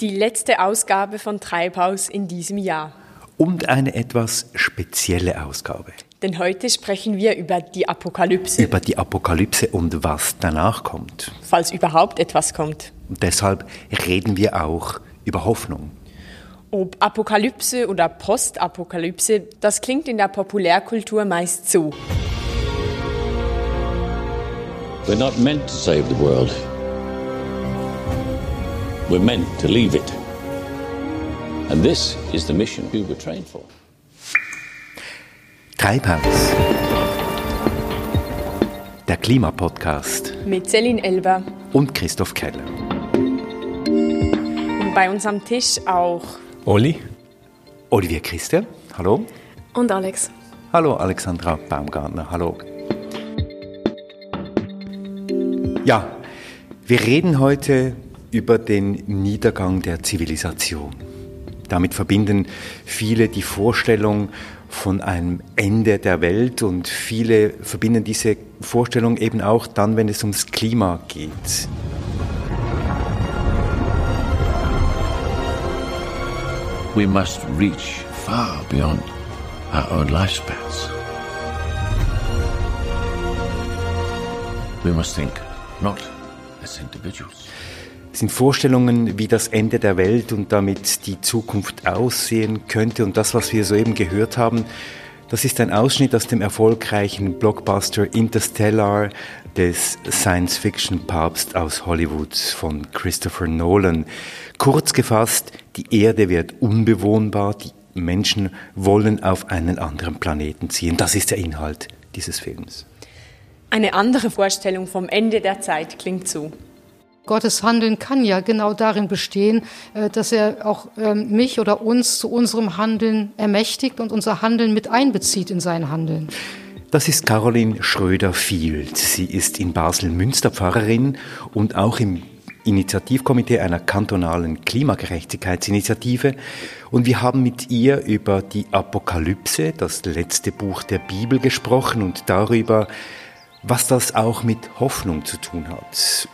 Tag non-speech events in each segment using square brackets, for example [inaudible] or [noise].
Die letzte Ausgabe von Treibhaus in diesem Jahr. Und eine etwas spezielle Ausgabe. Denn heute sprechen wir über die Apokalypse. Über die Apokalypse und was danach kommt. Falls überhaupt etwas kommt. Und deshalb reden wir auch über Hoffnung. Ob Apokalypse oder Postapokalypse, das klingt in der Populärkultur meist so. We're not meant to save the world. We're meant to leave it. And this is the mission we were trained for. Treibhaus. Der Klimapodcast. Mit Celine Elber. Und Christoph Keller. Und bei uns am Tisch auch Oli. Olivier Christian. Hallo. Und Alex. Hallo Alexandra Baumgartner. Hallo. Ja, wir reden heute über den Niedergang der Zivilisation. Damit verbinden viele die Vorstellung von einem Ende der Welt und viele verbinden diese Vorstellung eben auch dann, wenn es ums Klima geht. We must reach far beyond our own lifespans. We must think not as individuals. Sind Vorstellungen, wie das Ende der Welt und damit die Zukunft aussehen könnte. Und das, was wir soeben gehört haben, das ist ein Ausschnitt aus dem erfolgreichen Blockbuster Interstellar des Science-Fiction-Papst aus Hollywood von Christopher Nolan. Kurz gefasst, die Erde wird unbewohnbar, die Menschen wollen auf einen anderen Planeten ziehen. Das ist der Inhalt dieses Films. Eine andere Vorstellung vom Ende der Zeit klingt so. Gottes Handeln kann ja genau darin bestehen, äh, dass er auch ähm, mich oder uns zu unserem Handeln ermächtigt und unser Handeln mit einbezieht in sein Handeln. Das ist Caroline Schröder-Field. Sie ist in Basel-Münster Pfarrerin und auch im Initiativkomitee einer kantonalen Klimagerechtigkeitsinitiative. Und wir haben mit ihr über die Apokalypse, das letzte Buch der Bibel, gesprochen und darüber, was das auch mit Hoffnung zu tun hat.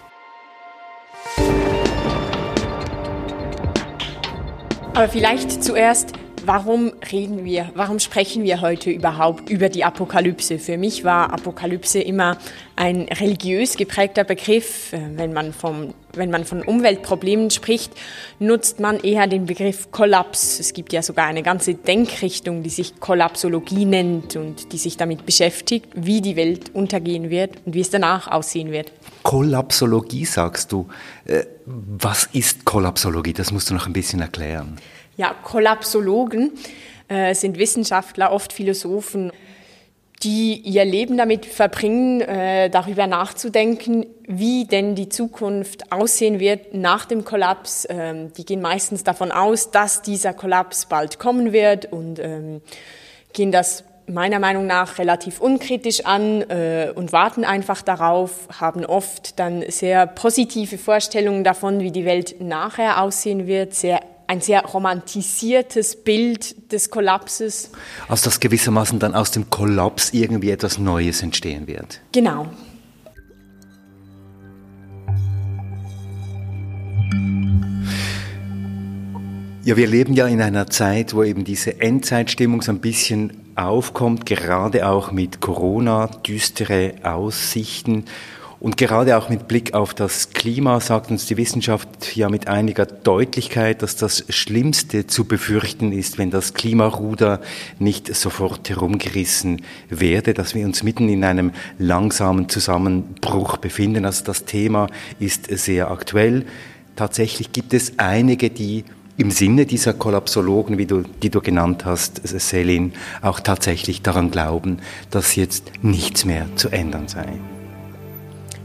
Aber vielleicht zuerst, warum reden wir, warum sprechen wir heute überhaupt über die Apokalypse? Für mich war Apokalypse immer ein religiös geprägter Begriff. Wenn man, vom, wenn man von Umweltproblemen spricht, nutzt man eher den Begriff Kollaps. Es gibt ja sogar eine ganze Denkrichtung, die sich Kollapsologie nennt und die sich damit beschäftigt, wie die Welt untergehen wird und wie es danach aussehen wird. Kollapsologie sagst du. Äh, was ist Kollapsologie? Das musst du noch ein bisschen erklären. Ja, Kollapsologen äh, sind Wissenschaftler, oft Philosophen, die ihr Leben damit verbringen, äh, darüber nachzudenken, wie denn die Zukunft aussehen wird nach dem Kollaps. Ähm, die gehen meistens davon aus, dass dieser Kollaps bald kommen wird und ähm, gehen das meiner Meinung nach relativ unkritisch an äh, und warten einfach darauf, haben oft dann sehr positive Vorstellungen davon, wie die Welt nachher aussehen wird, sehr ein sehr romantisiertes Bild des Kollapses. Also dass gewissermaßen dann aus dem Kollaps irgendwie etwas Neues entstehen wird. Genau. Ja, wir leben ja in einer Zeit, wo eben diese Endzeitstimmung so ein bisschen aufkommt, gerade auch mit Corona, düstere Aussichten. Und gerade auch mit Blick auf das Klima sagt uns die Wissenschaft ja mit einiger Deutlichkeit, dass das Schlimmste zu befürchten ist, wenn das Klimaruder nicht sofort herumgerissen werde, dass wir uns mitten in einem langsamen Zusammenbruch befinden. Also das Thema ist sehr aktuell. Tatsächlich gibt es einige, die im Sinne dieser Kollapsologen, wie du, die du genannt hast, Selin, auch tatsächlich daran glauben, dass jetzt nichts mehr zu ändern sei.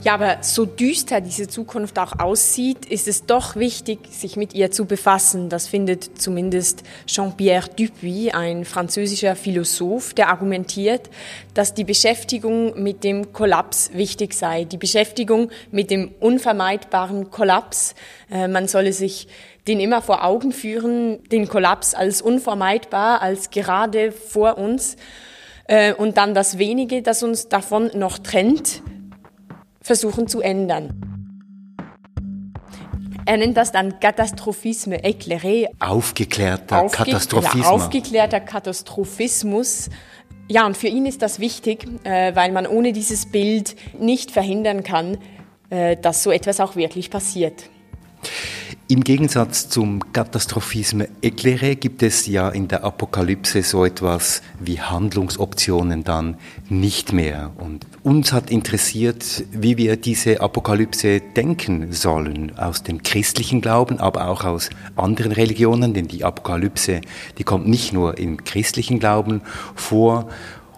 Ja, aber so düster diese Zukunft auch aussieht, ist es doch wichtig, sich mit ihr zu befassen. Das findet zumindest Jean-Pierre Dupuis, ein französischer Philosoph, der argumentiert, dass die Beschäftigung mit dem Kollaps wichtig sei. Die Beschäftigung mit dem unvermeidbaren Kollaps. Äh, man solle sich den immer vor Augen führen, den Kollaps als unvermeidbar, als gerade vor uns. Äh, und dann das wenige, das uns davon noch trennt, versuchen zu ändern. Er nennt das dann Katastrophisme éclairé. Aufgeklärter Aufge Katastrophismus. Ja, aufgeklärter Katastrophismus. Ja, und für ihn ist das wichtig, äh, weil man ohne dieses Bild nicht verhindern kann, äh, dass so etwas auch wirklich passiert. Im Gegensatz zum Katastrophisme éclairé gibt es ja in der Apokalypse so etwas wie Handlungsoptionen dann nicht mehr. Und uns hat interessiert, wie wir diese Apokalypse denken sollen aus dem christlichen Glauben, aber auch aus anderen Religionen, denn die Apokalypse, die kommt nicht nur im christlichen Glauben vor.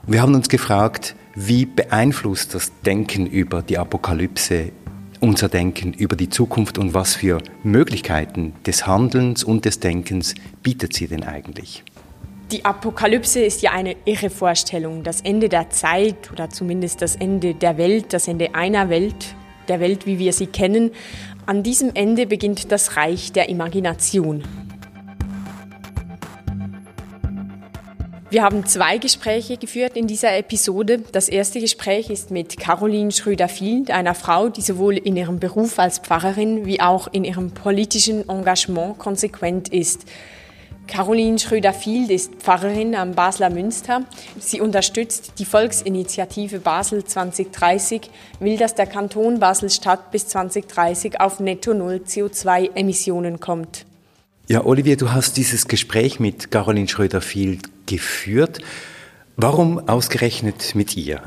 Wir haben uns gefragt, wie beeinflusst das Denken über die Apokalypse unser Denken über die Zukunft und was für Möglichkeiten des Handelns und des Denkens bietet sie denn eigentlich? Die Apokalypse ist ja eine irre Vorstellung. Das Ende der Zeit oder zumindest das Ende der Welt, das Ende einer Welt, der Welt, wie wir sie kennen. An diesem Ende beginnt das Reich der Imagination. Wir haben zwei Gespräche geführt in dieser Episode. Das erste Gespräch ist mit Caroline Schröder-Field, einer Frau, die sowohl in ihrem Beruf als Pfarrerin wie auch in ihrem politischen Engagement konsequent ist. Caroline Schröder-Field ist Pfarrerin am Basler Münster. Sie unterstützt die Volksinitiative Basel 2030, will, dass der Kanton Basel-Stadt bis 2030 auf netto Null CO2-Emissionen kommt. Ja, Olivier, du hast dieses Gespräch mit Caroline Schröder-Field geführt. Warum ausgerechnet mit ihr?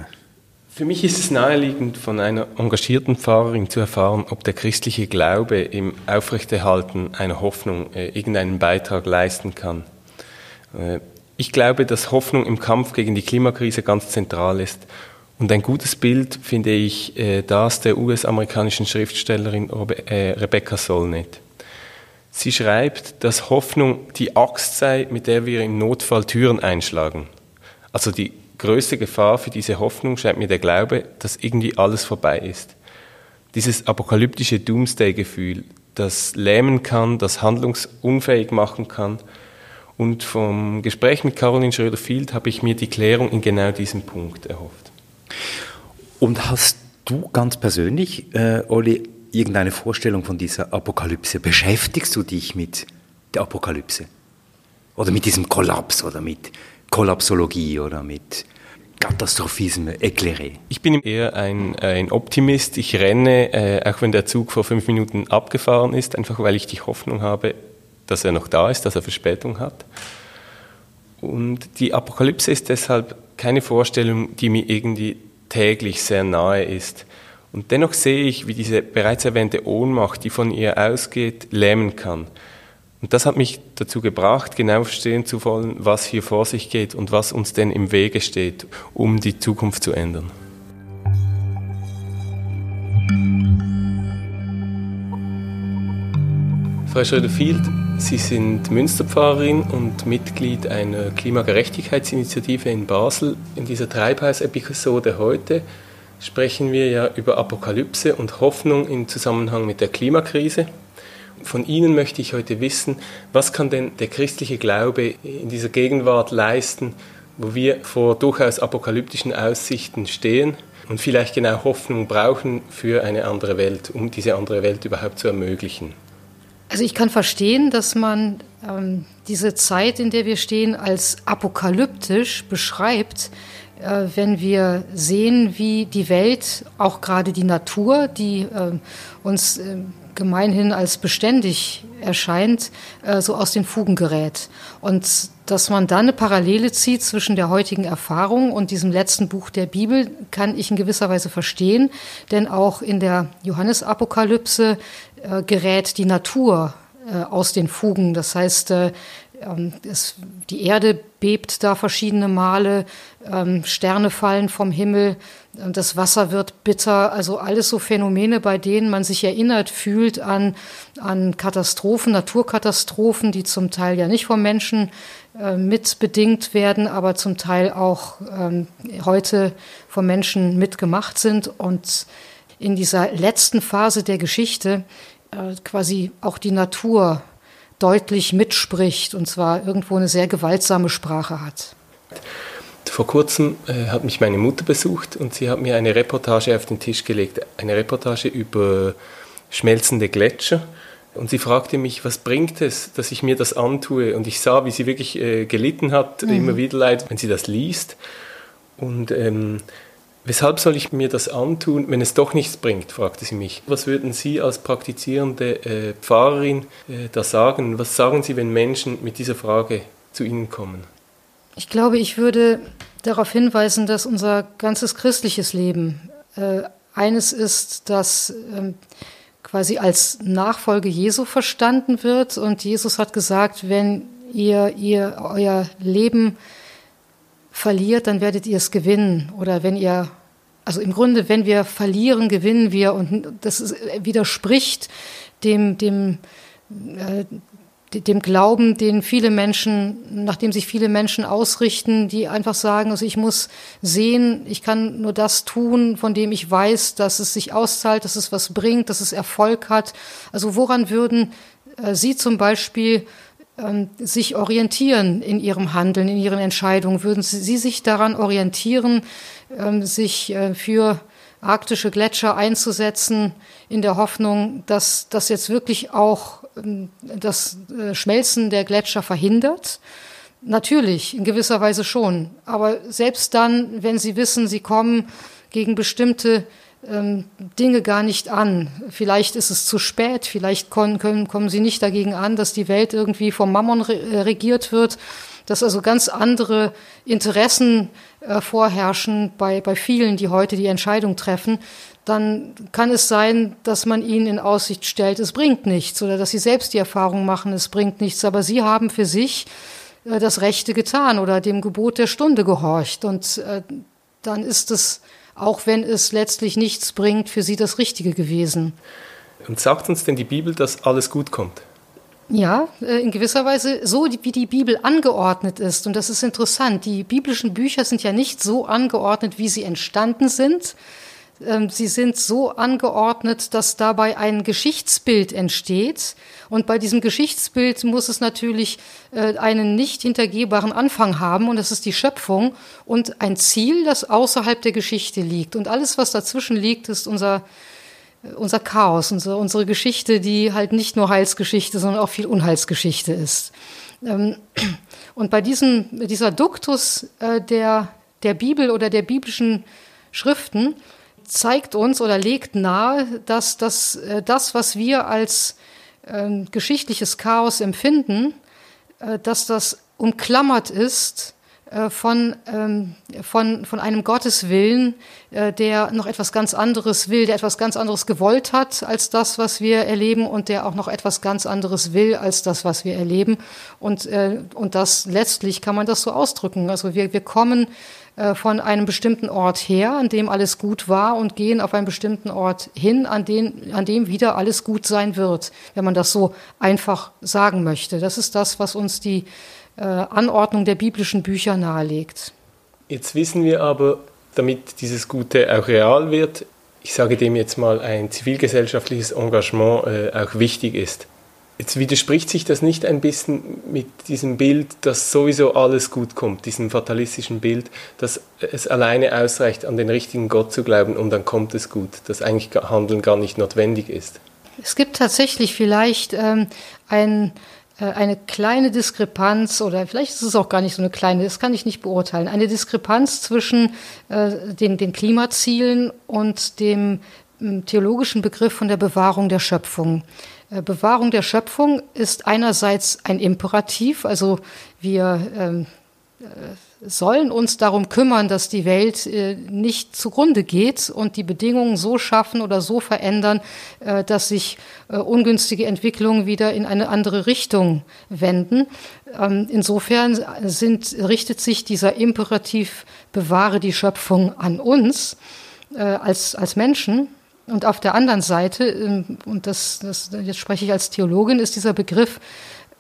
Für mich ist es naheliegend, von einer engagierten Pfarrerin zu erfahren, ob der christliche Glaube im Aufrechterhalten einer Hoffnung äh, irgendeinen Beitrag leisten kann. Äh, ich glaube, dass Hoffnung im Kampf gegen die Klimakrise ganz zentral ist. Und ein gutes Bild finde ich äh, das der US-amerikanischen Schriftstellerin äh, Rebecca Solnit. Sie schreibt, dass Hoffnung die Axt sei, mit der wir im Notfall Türen einschlagen. Also die größte Gefahr für diese Hoffnung scheint mir der Glaube, dass irgendwie alles vorbei ist. Dieses apokalyptische Doomsday-Gefühl, das lähmen kann, das handlungsunfähig machen kann. Und vom Gespräch mit Caroline Schröder-Field habe ich mir die Klärung in genau diesem Punkt erhofft. Und hast du ganz persönlich, äh, Olli, irgendeine Vorstellung von dieser Apokalypse? Beschäftigst du dich mit der Apokalypse? Oder mit diesem Kollaps oder mit Kollapsologie oder mit Katastrophisme éclairé? Ich bin eher ein, ein Optimist. Ich renne, äh, auch wenn der Zug vor fünf Minuten abgefahren ist, einfach weil ich die Hoffnung habe, dass er noch da ist, dass er Verspätung hat. Und die Apokalypse ist deshalb keine Vorstellung, die mir irgendwie täglich sehr nahe ist. Und dennoch sehe ich, wie diese bereits erwähnte Ohnmacht, die von ihr ausgeht, lähmen kann. Und das hat mich dazu gebracht, genau verstehen zu wollen, was hier vor sich geht und was uns denn im Wege steht, um die Zukunft zu ändern. Frau Schröder-Field, Sie sind Münsterpfarrerin und Mitglied einer Klimagerechtigkeitsinitiative in Basel. In dieser Treibhausepisode heute sprechen wir ja über Apokalypse und Hoffnung im Zusammenhang mit der Klimakrise. Von Ihnen möchte ich heute wissen, was kann denn der christliche Glaube in dieser Gegenwart leisten, wo wir vor durchaus apokalyptischen Aussichten stehen und vielleicht genau Hoffnung brauchen für eine andere Welt, um diese andere Welt überhaupt zu ermöglichen. Also ich kann verstehen, dass man ähm, diese Zeit, in der wir stehen, als apokalyptisch beschreibt, wenn wir sehen, wie die Welt, auch gerade die Natur, die äh, uns äh, gemeinhin als beständig erscheint, so aus den Fugen gerät. Und dass man da eine Parallele zieht zwischen der heutigen Erfahrung und diesem letzten Buch der Bibel, kann ich in gewisser Weise verstehen, denn auch in der Johannesapokalypse gerät die Natur aus den Fugen. Das heißt, ähm, es, die Erde bebt da verschiedene Male, ähm, Sterne fallen vom Himmel, das Wasser wird bitter, also alles so Phänomene, bei denen man sich erinnert fühlt an, an Katastrophen, Naturkatastrophen, die zum Teil ja nicht vom Menschen äh, mitbedingt werden, aber zum Teil auch ähm, heute vom Menschen mitgemacht sind. Und in dieser letzten Phase der Geschichte äh, quasi auch die Natur deutlich mitspricht und zwar irgendwo eine sehr gewaltsame Sprache hat. Vor kurzem äh, hat mich meine Mutter besucht und sie hat mir eine Reportage auf den Tisch gelegt, eine Reportage über schmelzende Gletscher, Und sie fragte mich, was bringt es, dass ich mir das antue? Und ich sah, wie sie wirklich äh, gelitten hat, mhm. immer wieder leid, wenn sie das liest. Und ähm, weshalb soll ich mir das antun, wenn es doch nichts bringt, fragte sie mich. Was würden Sie als praktizierende äh, Pfarrerin äh, da sagen? Was sagen Sie, wenn Menschen mit dieser Frage zu Ihnen kommen? Ich glaube, ich würde darauf hinweisen, dass unser ganzes christliches Leben äh, eines ist, das ähm, quasi als Nachfolge Jesu verstanden wird. Und Jesus hat gesagt, wenn ihr, ihr euer Leben verliert, dann werdet ihr es gewinnen. Oder wenn ihr, also im Grunde, wenn wir verlieren, gewinnen wir. Und das widerspricht dem, dem, äh, dem Glauben, den viele Menschen, nach dem sich viele Menschen ausrichten, die einfach sagen, also ich muss sehen, ich kann nur das tun, von dem ich weiß, dass es sich auszahlt, dass es was bringt, dass es Erfolg hat. Also woran würden äh, Sie zum Beispiel sich orientieren in Ihrem Handeln, in Ihren Entscheidungen? Würden Sie, Sie sich daran orientieren, ähm, sich äh, für arktische Gletscher einzusetzen, in der Hoffnung, dass das jetzt wirklich auch ähm, das äh, Schmelzen der Gletscher verhindert? Natürlich, in gewisser Weise schon. Aber selbst dann, wenn Sie wissen, Sie kommen gegen bestimmte ähm, Dinge gar nicht an. Vielleicht ist es zu spät, vielleicht können, können, kommen Sie nicht dagegen an, dass die Welt irgendwie vom Mammon äh, regiert wird, dass also ganz andere Interessen äh, vorherrschen bei, bei vielen, die heute die Entscheidung treffen dann kann es sein, dass man ihnen in Aussicht stellt, es bringt nichts oder dass sie selbst die Erfahrung machen, es bringt nichts. Aber sie haben für sich äh, das Rechte getan oder dem Gebot der Stunde gehorcht. Und äh, dann ist es, auch wenn es letztlich nichts bringt, für sie das Richtige gewesen. Und sagt uns denn die Bibel, dass alles gut kommt? Ja, äh, in gewisser Weise so, wie die Bibel angeordnet ist. Und das ist interessant. Die biblischen Bücher sind ja nicht so angeordnet, wie sie entstanden sind, sie sind so angeordnet, dass dabei ein Geschichtsbild entsteht. Und bei diesem Geschichtsbild muss es natürlich äh, einen nicht hintergehbaren Anfang haben, und das ist die Schöpfung und ein Ziel, das außerhalb der Geschichte liegt. Und alles, was dazwischen liegt, ist unser, äh, unser Chaos, unsere, unsere Geschichte, die halt nicht nur Heilsgeschichte, sondern auch viel Unheilsgeschichte ist. Ähm, und bei diesem, dieser Duktus äh, der, der Bibel oder der biblischen Schriften zeigt uns oder legt nahe, dass das, äh, das was wir als äh, geschichtliches Chaos empfinden, äh, dass das umklammert ist äh, von, ähm, von, von einem Gotteswillen, äh, der noch etwas ganz anderes will, der etwas ganz anderes gewollt hat als das, was wir erleben und der auch noch etwas ganz anderes will als das, was wir erleben. Und, äh, und das letztlich kann man das so ausdrücken. Also wir, wir kommen von einem bestimmten Ort her, an dem alles gut war, und gehen auf einen bestimmten Ort hin, an, den, an dem wieder alles gut sein wird, wenn man das so einfach sagen möchte. Das ist das, was uns die äh, Anordnung der biblischen Bücher nahelegt. Jetzt wissen wir aber, damit dieses Gute auch real wird, ich sage dem jetzt mal, ein zivilgesellschaftliches Engagement äh, auch wichtig ist. Jetzt widerspricht sich das nicht ein bisschen mit diesem Bild, dass sowieso alles gut kommt, diesem fatalistischen Bild, dass es alleine ausreicht, an den richtigen Gott zu glauben und dann kommt es gut, dass eigentlich Handeln gar nicht notwendig ist? Es gibt tatsächlich vielleicht ähm, ein, äh, eine kleine Diskrepanz oder vielleicht ist es auch gar nicht so eine kleine, das kann ich nicht beurteilen, eine Diskrepanz zwischen äh, den, den Klimazielen und dem theologischen Begriff von der Bewahrung der Schöpfung. Äh, Bewahrung der Schöpfung ist einerseits ein Imperativ, also wir ähm, äh, sollen uns darum kümmern, dass die Welt äh, nicht zugrunde geht und die Bedingungen so schaffen oder so verändern, äh, dass sich äh, ungünstige Entwicklungen wieder in eine andere Richtung wenden. Ähm, insofern sind, richtet sich dieser Imperativ bewahre die Schöpfung an uns äh, als, als Menschen. Und auf der anderen Seite, ähm, und das, das, jetzt spreche ich als Theologin, ist dieser Begriff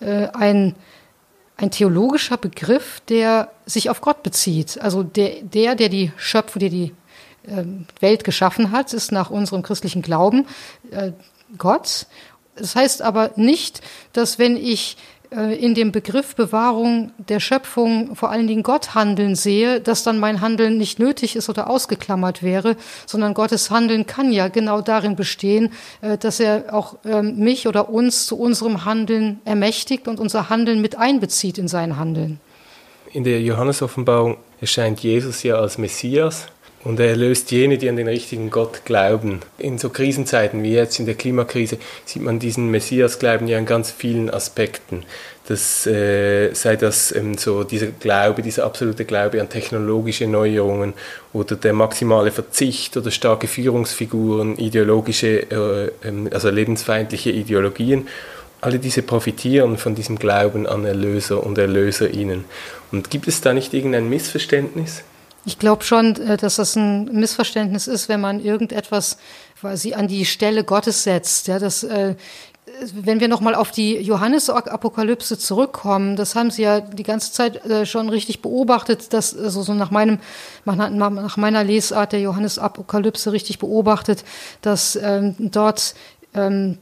äh, ein, ein theologischer Begriff, der sich auf Gott bezieht. Also der, der, der die Schöpfung, der die äh, Welt geschaffen hat, ist nach unserem christlichen Glauben äh, Gott. Das heißt aber nicht, dass wenn ich in dem Begriff Bewahrung der Schöpfung vor allen Dingen Gott handeln sehe, dass dann mein Handeln nicht nötig ist oder ausgeklammert wäre, sondern Gottes Handeln kann ja genau darin bestehen, äh, dass er auch ähm, mich oder uns zu unserem Handeln ermächtigt und unser Handeln mit einbezieht in sein Handeln. In der Johannesoffenbarung erscheint Jesus ja als Messias und er erlöst jene, die an den richtigen Gott glauben. In so Krisenzeiten wie jetzt in der Klimakrise sieht man diesen Messias-Glauben ja in ganz vielen Aspekten. Das äh, sei das ähm, so dieser Glaube, dieser absolute Glaube an technologische Neuerungen oder der maximale Verzicht oder starke Führungsfiguren, ideologische, äh, ähm, also lebensfeindliche Ideologien. Alle diese profitieren von diesem Glauben an Erlöser und Erlöserinnen. Und gibt es da nicht irgendein Missverständnis? Ich glaube schon, äh, dass das ein Missverständnis ist, wenn man irgendetwas quasi an die Stelle Gottes setzt. Ja, das, äh, wenn wir nochmal auf die Johannes-Apokalypse zurückkommen, das haben Sie ja die ganze Zeit äh, schon richtig beobachtet, dass also so nach meinem nach meiner Lesart der Johannes-Apokalypse richtig beobachtet, dass ähm, dort ähm,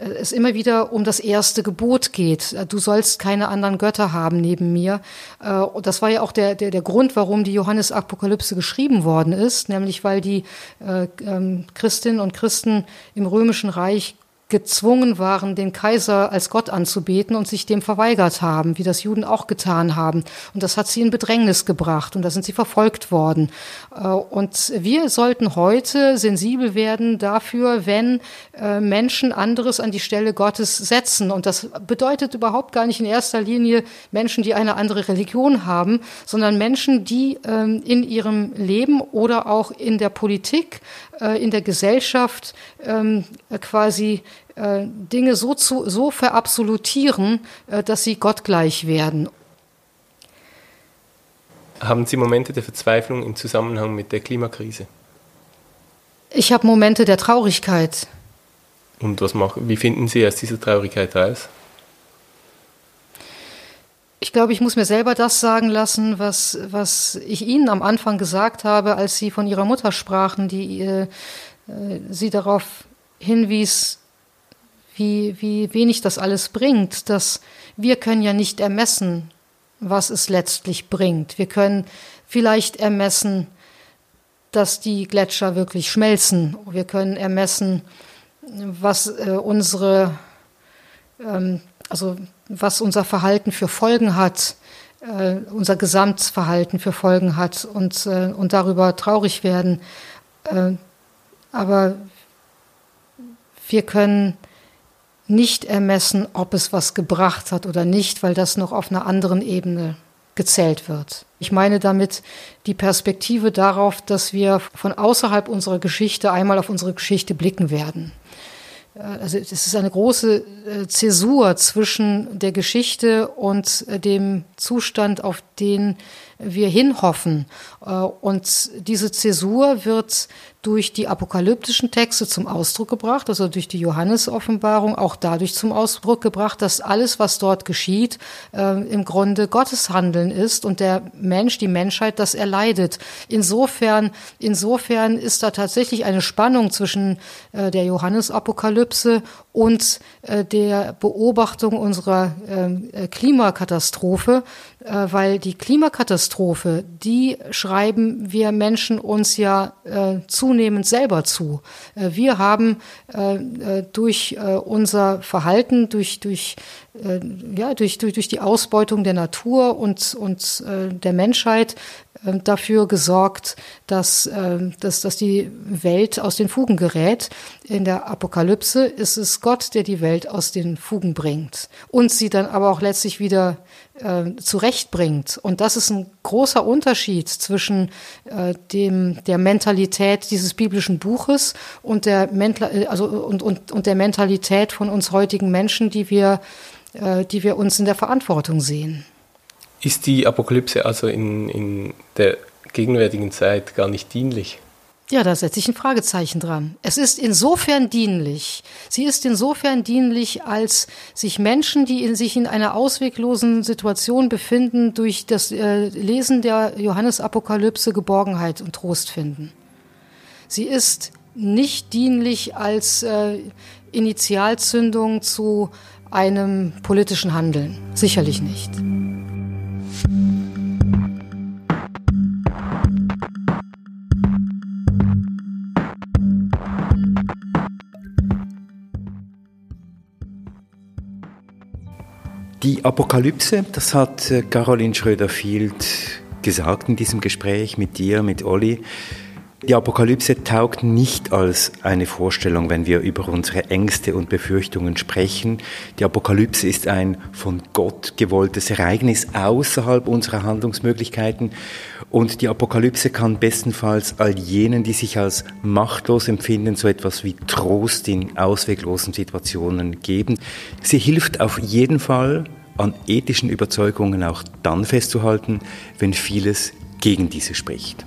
es immer wieder um das erste Gebot geht. Du sollst keine anderen Götter haben neben mir. Äh, das war ja auch der, der, der Grund, warum die Johannes-Apokalypse geschrieben worden ist, nämlich weil die äh, ähm, Christinnen und Christen im Römischen Reich gezwungen waren, den Kaiser als Gott anzubeten und sich dem verweigert haben, wie das Juden auch getan haben. Und das hat sie in Bedrängnis gebracht und da sind sie verfolgt worden. Äh, und wir sollten heute sensibel werden dafür, wenn äh, Menschen anderes an die Stelle Gottes setzen. Und das bedeutet überhaupt gar nicht in erster Linie Menschen, die eine andere Religion haben, sondern Menschen, die ähm, in ihrem Leben oder auch in der Politik, äh, in der Gesellschaft ähm, quasi äh, Dinge so, zu, so verabsolutieren, äh, dass sie gottgleich werden. Haben Sie Momente der Verzweiflung im Zusammenhang mit der Klimakrise? Ich habe Momente der Traurigkeit. Und was machen, wie finden Sie aus dieser Traurigkeit raus? Ich glaube, ich muss mir selber das sagen lassen, was, was ich Ihnen am Anfang gesagt habe, als Sie von Ihrer Mutter sprachen, die äh, äh Sie darauf hinwies, wie, wie wenig das alles bringt, dass wir können ja nicht ermessen, was es letztlich bringt. Wir können vielleicht ermessen, dass die Gletscher wirklich schmelzen. Wir können ermessen, was äh, unsere, ähm, also was unser Verhalten für Folgen hat, äh, unser Gesamtverhalten für Folgen hat und, äh, und darüber traurig werden. Äh, aber wir können nicht ermessen, ob es was gebracht hat oder nicht, weil das noch auf einer anderen Ebene gezählt wird. Ich meine damit die Perspektive darauf, dass wir von außerhalb unserer Geschichte einmal auf unsere Geschichte blicken werden. Äh, also es ist eine große äh, Zäsur zwischen der Geschichte und äh, dem Zustand, auf den wir hinhoffen. Und diese Zäsur wird durch die apokalyptischen Texte zum Ausdruck gebracht, also durch die Johannes-Offenbarung auch dadurch zum Ausdruck gebracht, dass alles, was dort geschieht, äh, im Grunde Gottes Handeln ist und der Mensch, die Menschheit, das erleidet. Insofern, insofern ist da tatsächlich eine Spannung zwischen äh, der Johannes-Apokalypse und äh, der Beobachtung unserer äh, Klimakatastrophe, äh, weil die Klimakatastrophe, die schreiben wir Menschen uns ja äh, zunehmend selber zu. Äh, wir haben äh, äh, durch äh, unser Verhalten, durch, durch, äh, ja, durch, durch, durch die Ausbeutung der Natur und, und äh, der Menschheit dafür gesorgt, dass, dass, dass die Welt aus den Fugen gerät. In der Apokalypse ist es Gott, der die Welt aus den Fugen bringt und sie dann aber auch letztlich wieder äh, zurechtbringt. Und das ist ein großer Unterschied zwischen äh, dem, der Mentalität dieses biblischen Buches und der, Mental, äh, also, und, und, und der Mentalität von uns heutigen Menschen, die wir, äh, die wir uns in der Verantwortung sehen. Ist die Apokalypse also in, in der gegenwärtigen Zeit gar nicht dienlich? Ja, da setze ich ein Fragezeichen dran. Es ist insofern dienlich. Sie ist insofern dienlich, als sich Menschen, die in sich in einer ausweglosen Situation befinden, durch das äh, Lesen der Johannesapokalypse Geborgenheit und Trost finden. Sie ist nicht dienlich als äh, Initialzündung zu einem politischen Handeln. Sicherlich nicht. Die Apokalypse, das hat äh, Caroline Schröder-Field gesagt in diesem Gespräch mit dir, mit Olli. Die Apokalypse taugt nicht als eine Vorstellung, wenn wir über unsere Ängste und Befürchtungen sprechen. Die Apokalypse ist ein von Gott gewolltes Ereignis außerhalb unserer Handlungsmöglichkeiten. Und die Apokalypse kann bestenfalls all jenen, die sich als machtlos empfinden, so etwas wie Trost in ausweglosen Situationen geben. Sie hilft auf jeden Fall, an ethischen Überzeugungen auch dann festzuhalten, wenn vieles gegen diese spricht.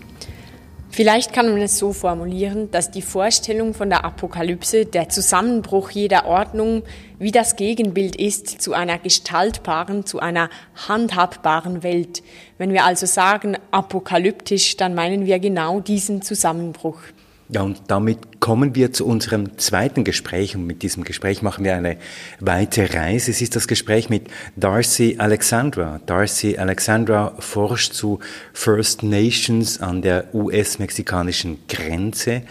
Vielleicht kann man es so formulieren, dass die Vorstellung von der Apokalypse der Zusammenbruch jeder Ordnung wie das Gegenbild ist zu einer gestaltbaren, zu einer handhabbaren Welt. Wenn wir also sagen apokalyptisch, dann meinen wir genau diesen Zusammenbruch. Ja, und damit kommen wir zu unserem zweiten Gespräch und mit diesem Gespräch machen wir eine weite Reise. Es ist das Gespräch mit Darcy Alexandra. Darcy Alexandra forscht zu First Nations an der US-mexikanischen Grenze.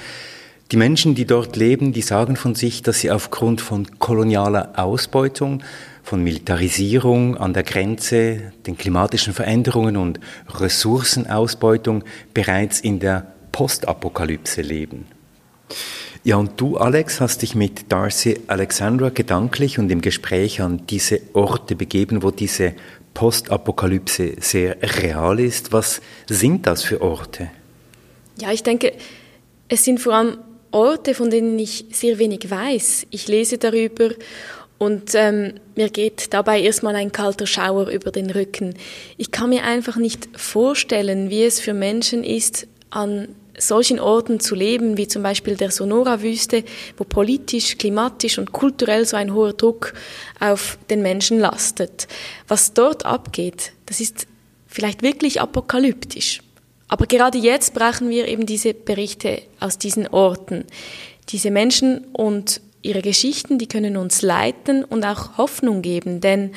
Die Menschen, die dort leben, die sagen von sich, dass sie aufgrund von kolonialer Ausbeutung, von Militarisierung an der Grenze, den klimatischen Veränderungen und Ressourcenausbeutung bereits in der Postapokalypse leben. Ja, und du, Alex, hast dich mit Darcy Alexandra gedanklich und im Gespräch an diese Orte begeben, wo diese Postapokalypse sehr real ist. Was sind das für Orte? Ja, ich denke, es sind vor allem Orte, von denen ich sehr wenig weiß. Ich lese darüber und ähm, mir geht dabei erstmal ein kalter Schauer über den Rücken. Ich kann mir einfach nicht vorstellen, wie es für Menschen ist, an solchen Orten zu leben, wie zum Beispiel der Sonora-Wüste, wo politisch, klimatisch und kulturell so ein hoher Druck auf den Menschen lastet. Was dort abgeht, das ist vielleicht wirklich apokalyptisch. Aber gerade jetzt brauchen wir eben diese Berichte aus diesen Orten. Diese Menschen und ihre Geschichten, die können uns leiten und auch Hoffnung geben, denn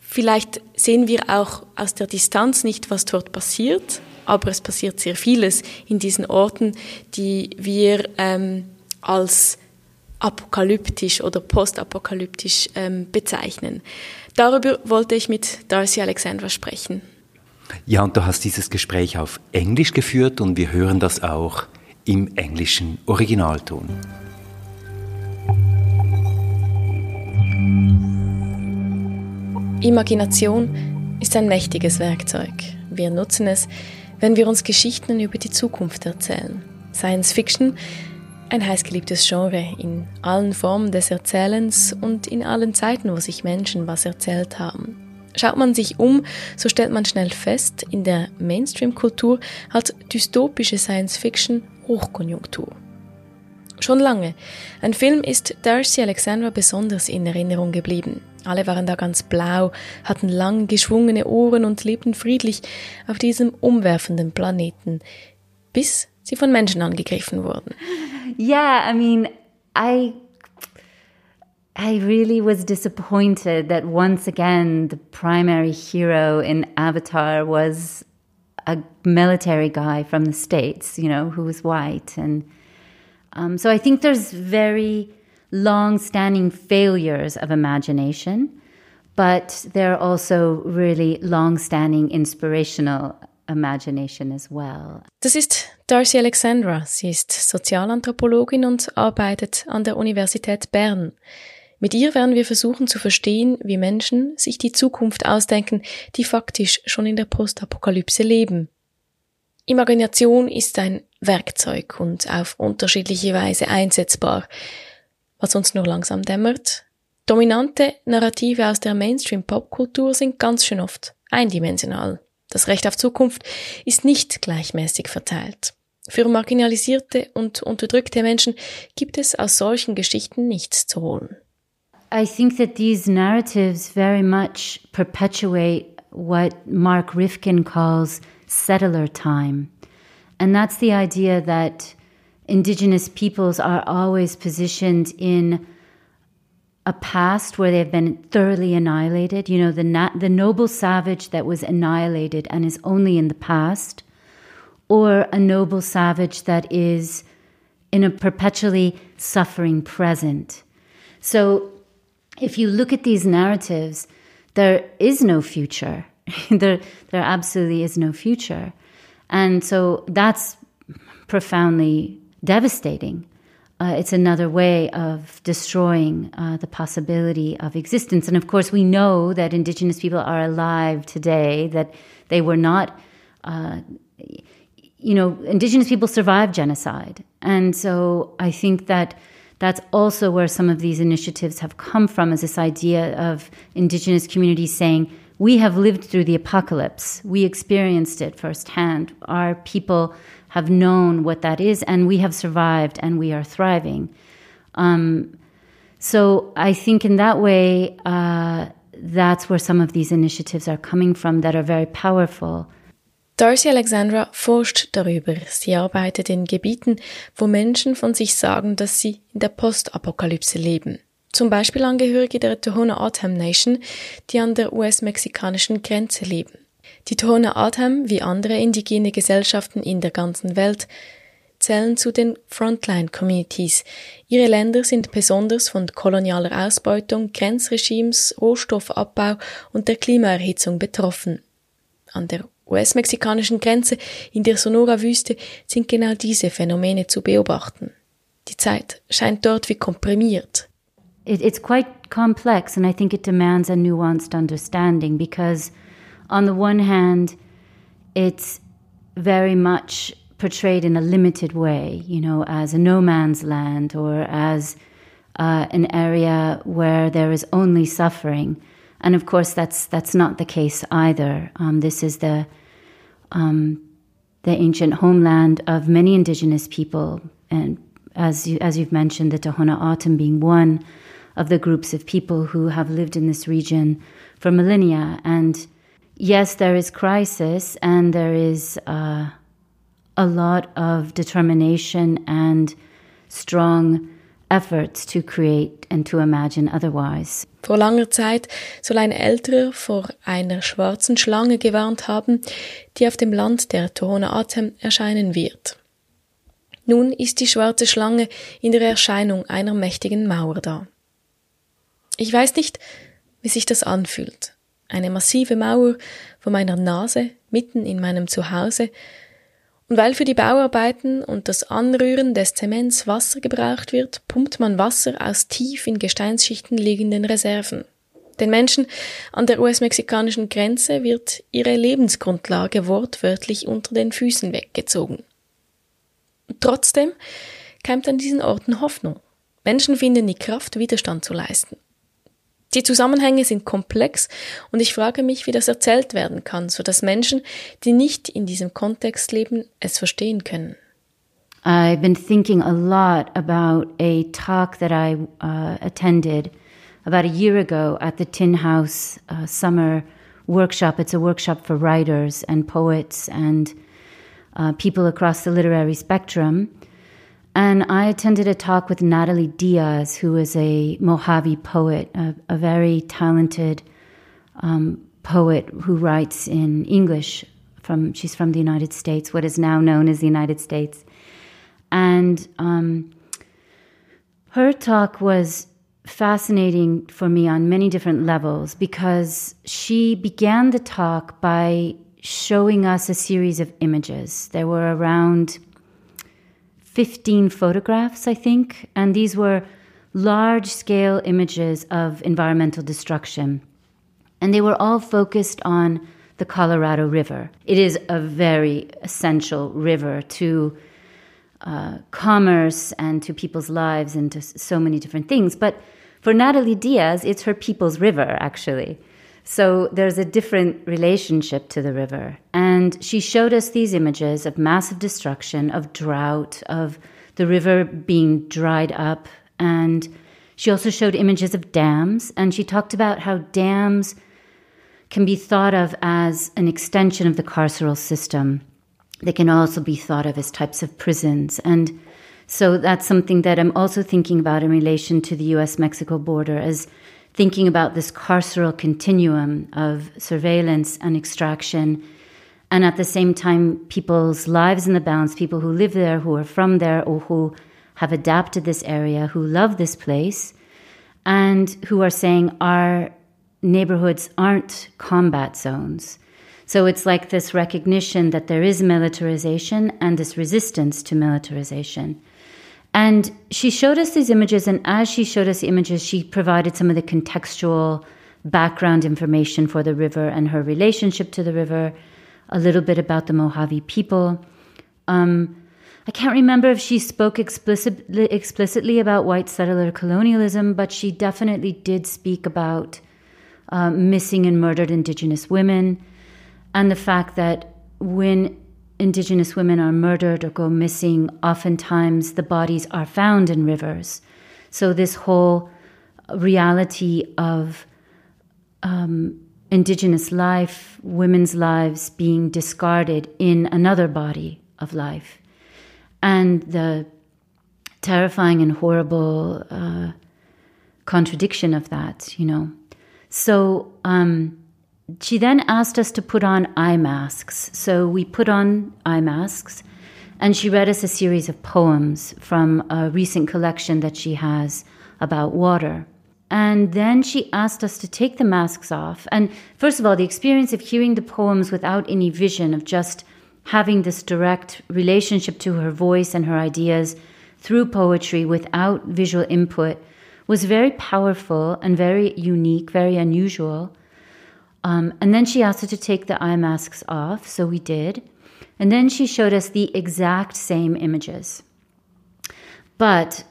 vielleicht sehen wir auch aus der Distanz nicht, was dort passiert, aber es passiert sehr vieles in diesen Orten, die wir ähm, als apokalyptisch oder postapokalyptisch ähm, bezeichnen. Darüber wollte ich mit Darcy Alexandra sprechen. Ja, und du hast dieses Gespräch auf Englisch geführt und wir hören das auch im englischen Originalton. Imagination ist ein mächtiges Werkzeug. Wir nutzen es, wenn wir uns Geschichten über die Zukunft erzählen. Science Fiction, ein heißgeliebtes Genre in allen Formen des Erzählens und in allen Zeiten, wo sich Menschen was erzählt haben. Schaut man sich um, so stellt man schnell fest, in der Mainstream-Kultur hat dystopische Science Fiction Hochkonjunktur. Schon lange. Ein Film ist Darcy Alexandra besonders in Erinnerung geblieben. Alle waren da ganz blau, hatten lang geschwungene Ohren und lebten friedlich auf diesem umwerfenden Planeten, bis sie von Menschen angegriffen wurden. [laughs] Yeah, I mean, I I really was disappointed that once again the primary hero in Avatar was a military guy from the States, you know, who was white. And um, so I think there's very long standing failures of imagination, but there are also really long standing inspirational imagination as well. Das ist Darcy Alexandra. Sie ist Sozialanthropologin und arbeitet an der Universität Bern. Mit ihr werden wir versuchen zu verstehen, wie Menschen sich die Zukunft ausdenken, die faktisch schon in der Postapokalypse leben. Imagination ist ein Werkzeug und auf unterschiedliche Weise einsetzbar. Was uns nur langsam dämmert, dominante Narrative aus der Mainstream-Popkultur sind ganz schön oft eindimensional. Das Recht auf Zukunft ist nicht gleichmäßig verteilt. Für marginalisierte und unterdrückte Menschen gibt es aus solchen Geschichten nichts zu holen. I think that these narratives very much perpetuate what Mark Rifkin calls settler time. And that's the idea that indigenous peoples are always positioned in a past where they've been thoroughly annihilated, you know, the, na- the noble savage that was annihilated and is only in the past, or a noble savage that is in a perpetually suffering present. So if you look at these narratives, there is no future. [laughs] there, there absolutely is no future. And so that's profoundly devastating. Uh, it's another way of destroying uh, the possibility of existence. And of course, we know that Indigenous people are alive today, that they were not, uh, you know, Indigenous people survived genocide. And so I think that that's also where some of these initiatives have come from, is this idea of Indigenous communities saying, we have lived through the apocalypse. We experienced it firsthand. Our people have known what that is, and we have survived and we are thriving. Um, so I think in that way, uh, that's where some of these initiatives are coming from that are very powerful. Darcy Alexandra forscht darüber. Sie arbeitet in Gebieten, wo Menschen von sich sagen, dass sie in der Postapokalypse leben. Zum Beispiel Angehörige der Tohono O'odham Nation, die an der US-mexikanischen Grenze leben. Die Tohono O'odham, wie andere indigene Gesellschaften in der ganzen Welt, zählen zu den Frontline Communities. Ihre Länder sind besonders von kolonialer Ausbeutung, Grenzregimes, Rohstoffabbau und der Klimaerhitzung betroffen. An der US-mexikanischen Grenze in der Sonora-Wüste sind genau diese Phänomene zu beobachten. Die Zeit scheint dort wie komprimiert. It, it's quite complex and I think it demands a nuanced understanding because on the one hand, it's very much portrayed in a limited way, you know, as a no man's land or as uh, an area where there is only suffering. And of course, that's that's not the case either. Um, this is the um, the ancient homeland of many indigenous people, and as you, as you've mentioned, the Tohono O'odham being one of the groups of people who have lived in this region for millennia and yes, there is crisis and there is uh, a lot of determination and strong efforts to create and to imagine otherwise. Vor langer Zeit soll ein Älterer vor einer schwarzen Schlange gewarnt haben, die auf dem Land der Tohono Atem erscheinen wird. Nun ist die schwarze Schlange in der Erscheinung einer mächtigen Mauer da. Ich weiß nicht, wie sich das anfühlt eine massive Mauer vor meiner Nase, mitten in meinem Zuhause, und weil für die Bauarbeiten und das Anrühren des Zements Wasser gebraucht wird, pumpt man Wasser aus tief in Gesteinsschichten liegenden Reserven. Den Menschen an der US-mexikanischen Grenze wird ihre Lebensgrundlage wortwörtlich unter den Füßen weggezogen. Und trotzdem keimt an diesen Orten Hoffnung. Menschen finden die Kraft, Widerstand zu leisten. Die Zusammenhänge sind komplex und ich frage mich, wie das erzählt werden kann, so dass Menschen, die nicht in diesem Kontext leben, es verstehen können. I've been thinking a lot about a talk that I uh, attended about a year ago at the Tin House uh, Summer Workshop. It's a workshop for writers and poets and uh, people across the literary spectrum. And I attended a talk with Natalie Diaz, who is a Mojave poet, a, a very talented um, poet who writes in English. From she's from the United States, what is now known as the United States, and um, her talk was fascinating for me on many different levels because she began the talk by showing us a series of images. There were around 15 photographs, I think, and these were large scale images of environmental destruction. And they were all focused on the Colorado River. It is a very essential river to uh, commerce and to people's lives and to so many different things. But for Natalie Diaz, it's her people's river, actually. So there's a different relationship to the river. And she showed us these images of massive destruction, of drought, of the river being dried up. And she also showed images of dams. And she talked about how dams can be thought of as an extension of the carceral system. They can also be thought of as types of prisons. And So that's something that I'm also thinking about in relation to the US Mexico border as thinking about this carceral continuum of surveillance and extraction. And at the same time, people's lives in the balance, people who live there, who are from there, or who have adapted this area, who love this place, and who are saying our neighborhoods aren't combat zones. So it's like this recognition that there is militarization and this resistance to militarization. And she showed us these images, and as she showed us the images, she provided some of the contextual background information for the river and her relationship to the river, a little bit about the Mojave people. Um, I can't remember if she spoke explicitly, explicitly about white settler colonialism, but she definitely did speak about uh, missing and murdered Indigenous women and the fact that when Indigenous women are murdered or go missing, oftentimes the bodies are found in rivers. So, this whole reality of um, Indigenous life, women's lives being discarded in another body of life, and the terrifying and horrible uh, contradiction of that, you know. So, um, she then asked us to put on eye masks. So we put on eye masks, and she read us a series of poems from a recent collection that she has about water. And then she asked us to take the masks off. And first of all, the experience of hearing the poems without any vision, of just having this direct relationship to her voice and her ideas through poetry without visual input, was very powerful and very unique, very unusual. Um, and then she asked us to take the eye masks off, so we did. And then she showed us the exact same images. But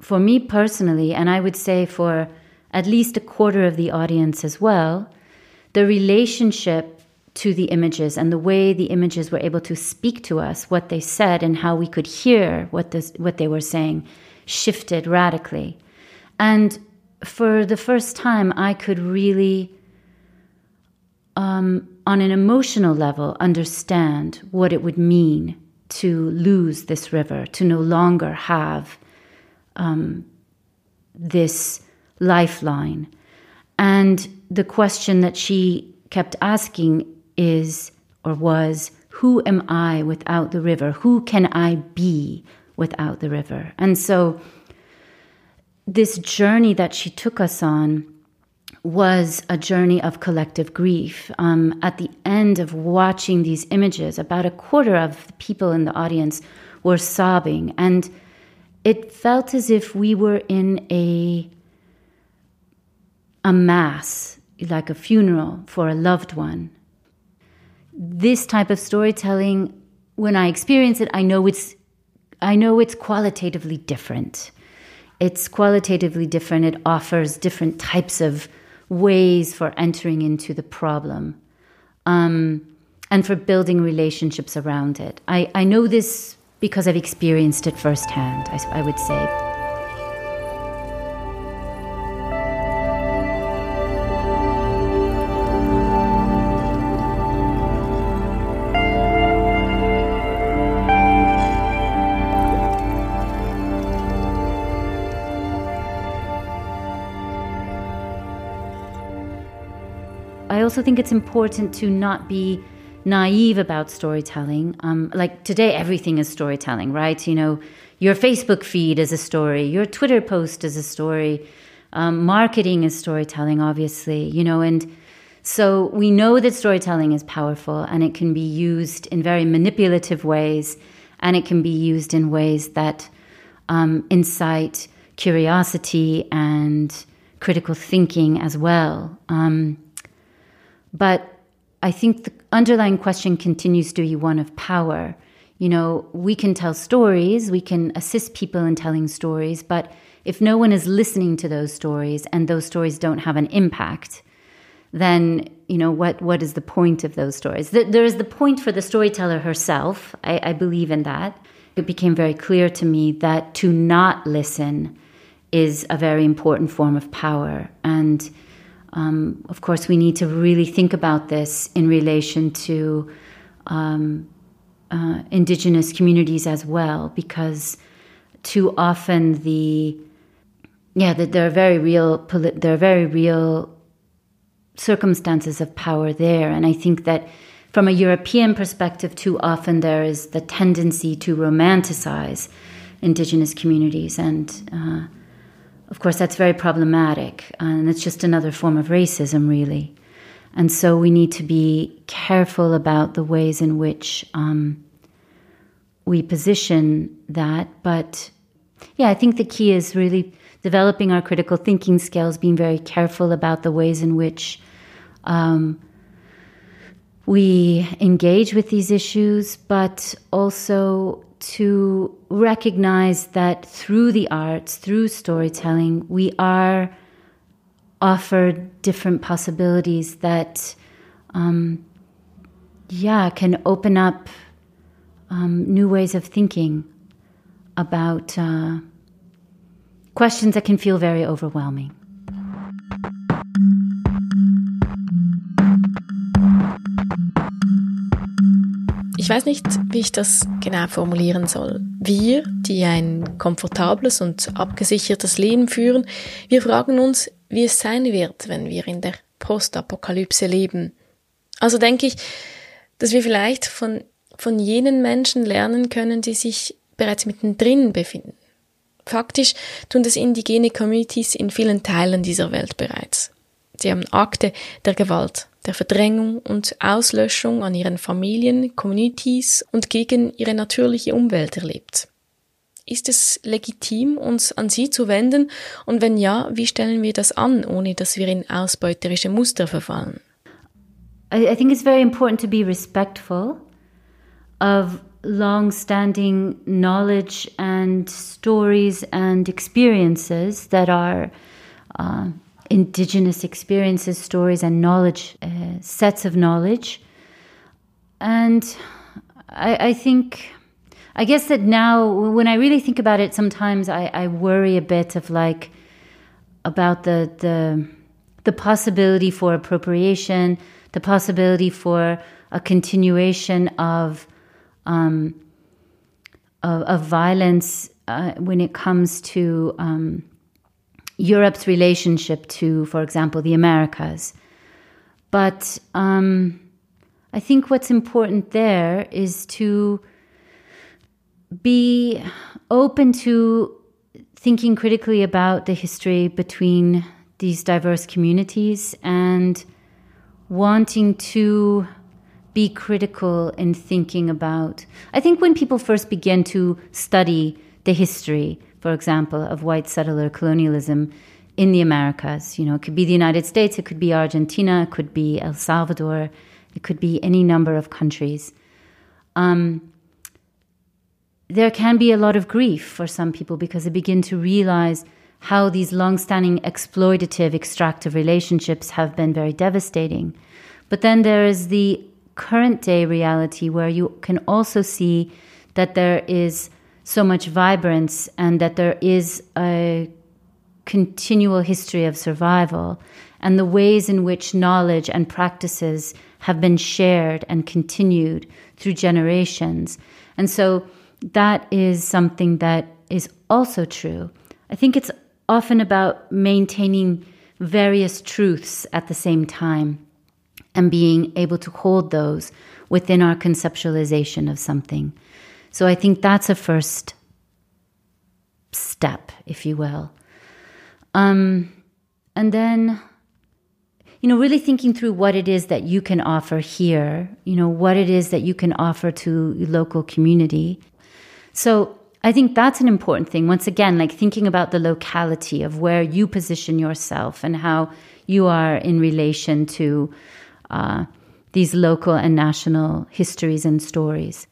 for me personally, and I would say for at least a quarter of the audience as well, the relationship to the images and the way the images were able to speak to us, what they said, and how we could hear what, this, what they were saying shifted radically. And for the first time, I could really um, on an emotional level, understand what it would mean to lose this river, to no longer have um, this lifeline. And the question that she kept asking is, or was, who am I without the river? Who can I be without the river? And so, this journey that she took us on was a journey of collective grief. Um, at the end of watching these images, about a quarter of the people in the audience were sobbing, and it felt as if we were in a a mass, like a funeral for a loved one. This type of storytelling, when I experience it, I know it's I know it's qualitatively different. It's qualitatively different. It offers different types of ways for entering into the problem um, and for building relationships around it. I, I know this because I've experienced it firsthand, I, I would say. Also think it's important to not be naive about storytelling. Um, like today, everything is storytelling, right? You know, your Facebook feed is a story, your Twitter post is a story, um, marketing is storytelling, obviously, you know, and so we know that storytelling is powerful and it can be used in very manipulative ways and it can be used in ways that um, incite curiosity and critical thinking as well. Um, but I think the underlying question continues to be one of power. You know, we can tell stories, we can assist people in telling stories, but if no one is listening to those stories and those stories don't have an impact, then you know what what is the point of those stories? There is the point for the storyteller herself I, I, believe in that. It became very clear to me that to not listen is a very important form of power. And um, of course, we need to really think about this in relation to um, uh, indigenous communities as well, because too often the yeah that there are very real there are very real circumstances of power there. And i think that from a european perspective too often there is the tendency to romanticize indigenous communities. And uh, of course that's very problematic and it's just another form of racism really and so we need to be careful about the ways in which um, we position that. But yeah, I think the key is really developing our critical thinking skills, being very careful about the ways in which um, we engage with these issues, but also to recognize that through the arts, through storytelling, we are offered different possibilities that, um, yeah, can open up um, new ways of thinking about uh, questions that can feel very overwhelming. Ich weiß nicht, wie ich das genau formulieren soll. Wir, die ein komfortables und abgesichertes Leben führen, wir fragen uns, wie es sein wird, wenn wir in der Postapokalypse leben. Also denke ich, dass wir vielleicht von, von jenen Menschen lernen können, die sich bereits mittendrin befinden. Faktisch tun das indigene Communities in vielen Teilen dieser Welt bereits. Sie haben Akte der Gewalt, der Verdrängung und Auslöschung an ihren Familien, Communities und gegen ihre natürliche Umwelt erlebt. Ist es legitim, uns an sie zu wenden? Und wenn ja, wie stellen wir das an, ohne dass wir in ausbeuterische Muster verfallen? I, I think it's very important to be respectful of long-standing knowledge and stories and experiences that are uh, indigenous experiences, stories, and knowledge, uh, sets of knowledge. And I, I think I guess that now, when I really think about it, sometimes I, I worry a bit of like about the the the possibility for appropriation, the possibility for a continuation of um, of, of, violence uh, when it comes to um, Europe's relationship to, for example, the Americas. But um, I think what's important there is to be open to thinking critically about the history between these diverse communities and wanting to be critical in thinking about. I think when people first begin to study the history, for example, of white settler colonialism in the Americas, you know, it could be the United States, it could be Argentina, it could be El Salvador, it could be any number of countries. Um, there can be a lot of grief for some people because they begin to realize how these long-standing exploitative extractive relationships have been very devastating but then there is the current day reality where you can also see that there is so much vibrance and that there is a continual history of survival and the ways in which knowledge and practices have been shared and continued through generations and so that is something that is also true. I think it's often about maintaining various truths at the same time and being able to hold those within our conceptualization of something. So I think that's a first step, if you will. Um, and then, you know, really thinking through what it is that you can offer here, you know, what it is that you can offer to local community so I think that's an important thing. Once again, like thinking about the locality of where you position yourself and how you are in relation to uh, these local and national histories and stories.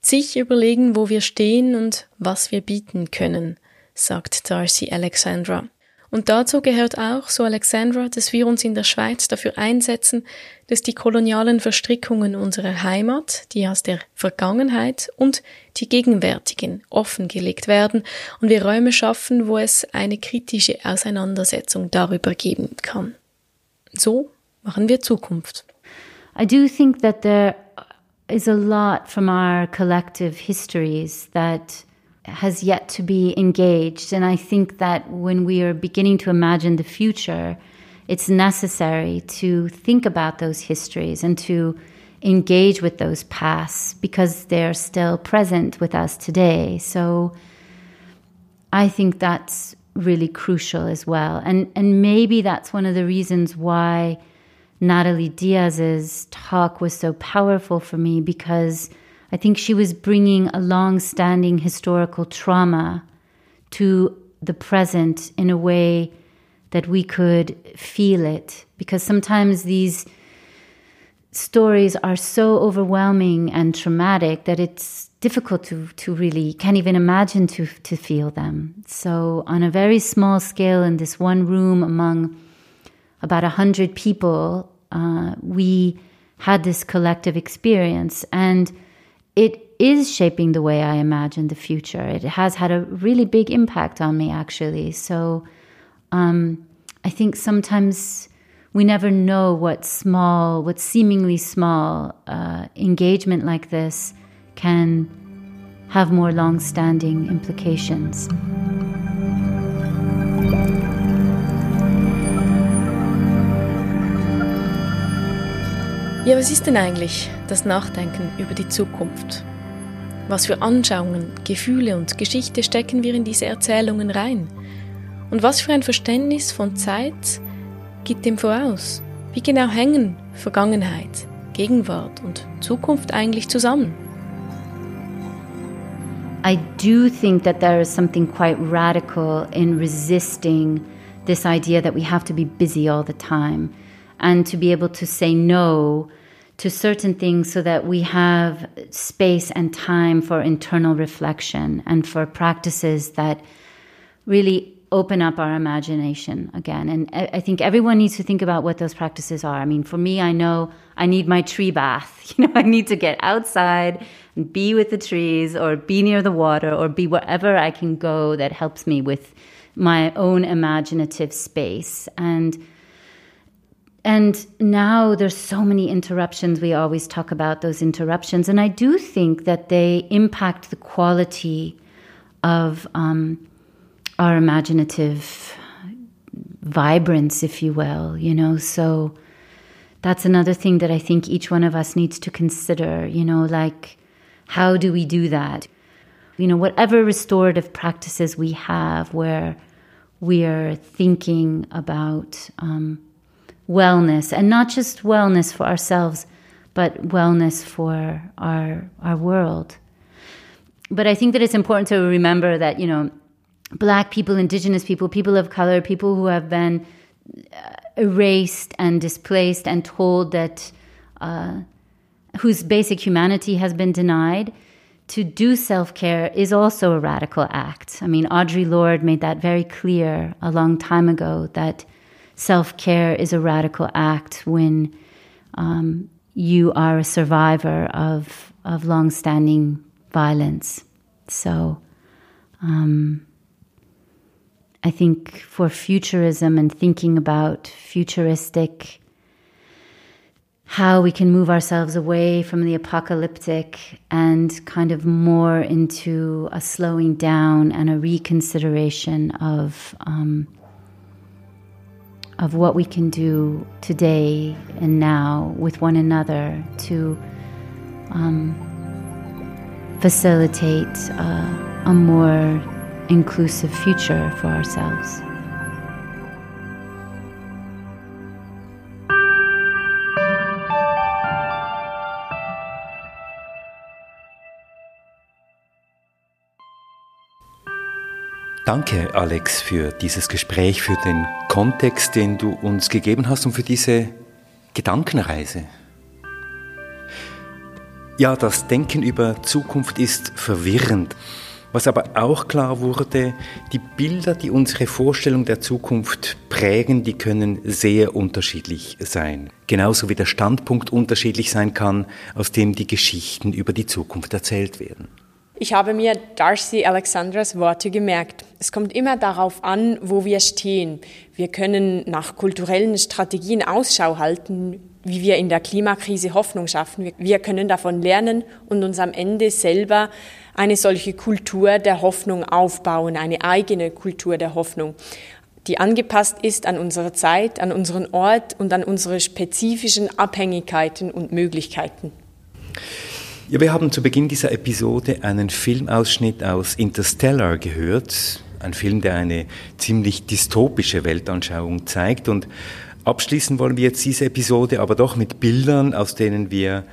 Sich überlegen, wo wir stehen und was wir bieten können, sagt Darcy Alexandra. Und dazu gehört auch, so Alexandra, dass wir uns in der Schweiz dafür einsetzen, dass die kolonialen Verstrickungen unserer Heimat, die aus der Vergangenheit und die gegenwärtigen offengelegt werden und wir Räume schaffen, wo es eine kritische Auseinandersetzung darüber geben kann. So machen wir Zukunft. I do think that there is a lot from our collective histories that has yet to be engaged. And I think that when we are beginning to imagine the future, it's necessary to think about those histories and to engage with those pasts because they're still present with us today. So I think that's really crucial as well. And and maybe that's one of the reasons why Natalie Diaz's talk was so powerful for me because I think she was bringing a long-standing historical trauma to the present in a way that we could feel it because sometimes these stories are so overwhelming and traumatic that it's difficult to, to really can't even imagine to, to feel them. So on a very small scale in this one room among about a hundred people, uh, we had this collective experience and it is shaping the way I imagine the future. It has had a really big impact on me actually. So um, I think sometimes we never know what small, what seemingly small uh, engagement like this can have more long standing implications. Ja, was ist denn eigentlich das Nachdenken über die Zukunft? Was für Anschauungen, Gefühle und Geschichte stecken wir in diese Erzählungen rein? Und was für ein Verständnis von Zeit geht dem voraus? Wie genau hängen Vergangenheit, Gegenwart und Zukunft eigentlich zusammen? I do think that there is something quite radical in resisting this idea that we have to be busy all the time and to be able to say no to certain things so that we have space and time for internal reflection and for practices that really open up our imagination again. And I think everyone needs to think about what those practices are. I mean, for me, I know I need my tree bath. [laughs] You know, I need to get outside and be with the trees or be near the water or be wherever I can go that helps me with my own imaginative space. And and now there's so many interruptions. We always talk about those interruptions. And I do think that they impact the quality of um, our imaginative vibrance, if you will, you know. So that's another thing that I think each one of us needs to consider, you know, like how do we do that? You know, whatever restorative practices we have where we are thinking about um, wellness and not just wellness for ourselves, but wellness for our, our world. But I think that it's important to remember that, you know, black people, indigenous people, people of color, people who have been uh, erased and displaced and told that uh, whose basic humanity has been denied. To do self care is also a radical act. I mean, Audre Lorde made that very clear a long time ago that self care is a radical act when um, you are a survivor of, of long standing violence. So, um, I think for futurism and thinking about futuristic, how we can move ourselves away from the apocalyptic and kind of more into a slowing down and a reconsideration of um, of what we can do today and now with one another to um, facilitate uh, a more inclusive future for ourselves. Danke, Alex, für dieses Gespräch, für den Kontext, den du uns gegeben hast und für diese Gedankenreise. Ja, das Denken über Zukunft ist verwirrend. Was aber auch klar wurde, die Bilder, die unsere Vorstellung der Zukunft prägen, die können sehr unterschiedlich sein. Genauso wie der Standpunkt unterschiedlich sein kann, aus dem die Geschichten über die Zukunft erzählt werden. Ich habe mir Darcy Alexandras Worte gemerkt. Es kommt immer darauf an, wo wir stehen. Wir können nach kulturellen Strategien Ausschau halten, wie wir in der Klimakrise Hoffnung schaffen. Wir können davon lernen und uns am Ende selber eine solche Kultur der Hoffnung aufbauen, eine eigene Kultur der Hoffnung, die angepasst ist an unsere Zeit, an unseren Ort und an unsere spezifischen Abhängigkeiten und Möglichkeiten. Ja, wir haben zu Beginn dieser Episode einen Filmausschnitt aus Interstellar gehört. Ein Film, der eine ziemlich dystopische Weltanschauung zeigt. Und abschließen wollen wir jetzt diese Episode aber doch mit Bildern, aus denen wir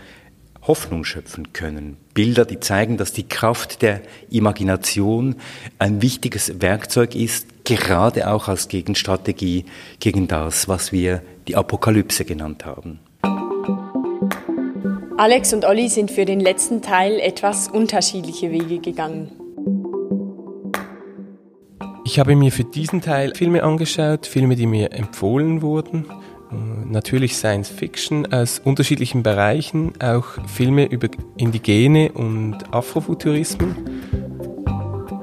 Hoffnung schöpfen können. Bilder, die zeigen, dass die Kraft der Imagination ein wichtiges Werkzeug ist, gerade auch als Gegenstrategie gegen das, was wir die Apokalypse genannt haben. Alex und Olli sind für den letzten Teil etwas unterschiedliche Wege gegangen. Ich habe mir für diesen Teil Filme angeschaut, Filme, die mir empfohlen wurden. Äh, natürlich Science Fiction aus unterschiedlichen Bereichen, auch Filme über Indigene und Afrofuturismen.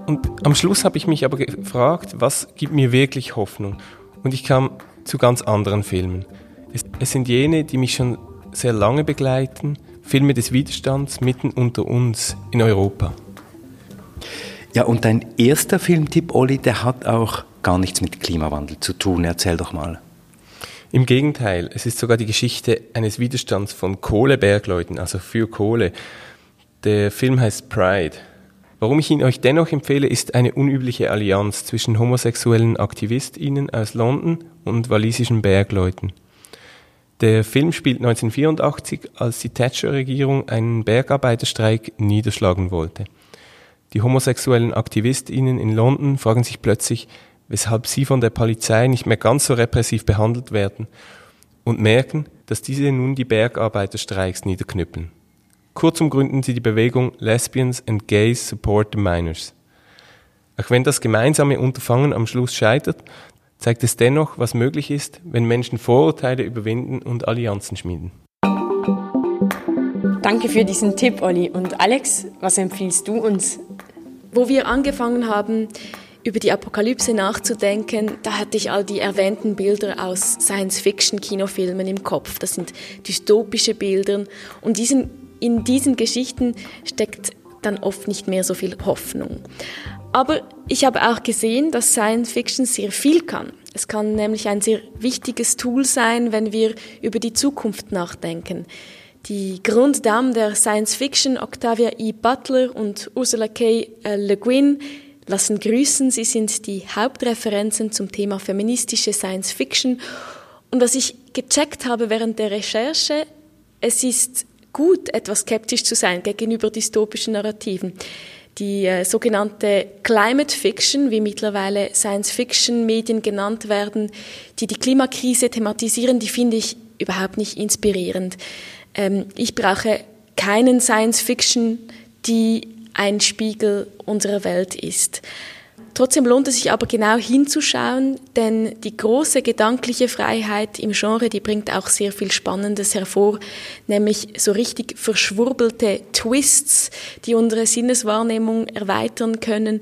Und am Schluss habe ich mich aber gefragt, was gibt mir wirklich Hoffnung? Und ich kam zu ganz anderen Filmen. Es, es sind jene, die mich schon sehr lange begleiten, Filme des Widerstands mitten unter uns in Europa. Ja, und dein erster Filmtipp, Olli, der hat auch gar nichts mit Klimawandel zu tun. Erzähl doch mal. Im Gegenteil, es ist sogar die Geschichte eines Widerstands von Kohlebergleuten, also für Kohle. Der Film heißt Pride. Warum ich ihn euch dennoch empfehle, ist eine unübliche Allianz zwischen homosexuellen AktivistInnen aus London und walisischen Bergleuten. Der Film spielt 1984, als die Thatcher-Regierung einen Bergarbeiterstreik niederschlagen wollte. Die homosexuellen AktivistInnen in London fragen sich plötzlich, weshalb sie von der Polizei nicht mehr ganz so repressiv behandelt werden und merken, dass diese nun die Bergarbeiterstreiks niederknüppeln. Kurzum gründen sie die Bewegung Lesbians and Gays Support the Miners. Auch wenn das gemeinsame Unterfangen am Schluss scheitert, zeigt es dennoch, was möglich ist, wenn Menschen Vorurteile überwinden und Allianzen schmieden. Danke für diesen Tipp, Olli. Und Alex, was empfiehlst du uns? Wo wir angefangen haben, über die Apokalypse nachzudenken, da hatte ich all die erwähnten Bilder aus Science-Fiction-Kinofilmen im Kopf. Das sind dystopische Bilder. Und diesen, in diesen Geschichten steckt dann oft nicht mehr so viel Hoffnung. Aber ich habe auch gesehen, dass Science Fiction sehr viel kann. Es kann nämlich ein sehr wichtiges Tool sein, wenn wir über die Zukunft nachdenken. Die Grunddamen der Science Fiction, Octavia E. Butler und Ursula K. Le Guin, lassen grüßen. Sie sind die Hauptreferenzen zum Thema feministische Science Fiction. Und was ich gecheckt habe während der Recherche, es ist gut, etwas skeptisch zu sein gegenüber dystopischen Narrativen. Die äh, sogenannte Climate Fiction, wie mittlerweile Science-Fiction-Medien genannt werden, die die Klimakrise thematisieren, die finde ich überhaupt nicht inspirierend. Ähm, ich brauche keinen Science-Fiction, die ein Spiegel unserer Welt ist. Trotzdem lohnt es sich aber genau hinzuschauen, denn die große gedankliche Freiheit im Genre, die bringt auch sehr viel Spannendes hervor, nämlich so richtig verschwurbelte Twists, die unsere Sinneswahrnehmung erweitern können